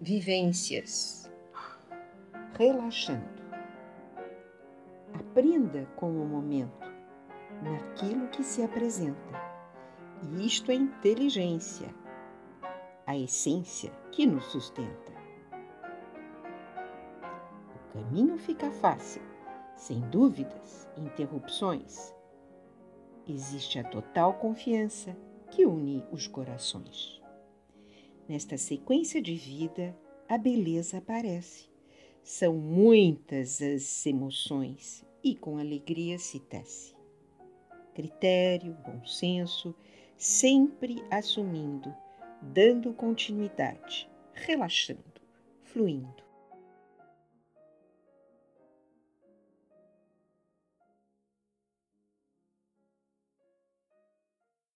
vivências. Relaxando. Aprenda com o momento, naquilo que se apresenta. E isto é inteligência, a essência que nos sustenta. O caminho fica fácil, sem dúvidas, interrupções. Existe a total confiança que une os corações. Nesta sequência de vida, a beleza aparece. São muitas as emoções e com alegria se tece. Critério, bom senso, sempre assumindo, dando continuidade, relaxando, fluindo.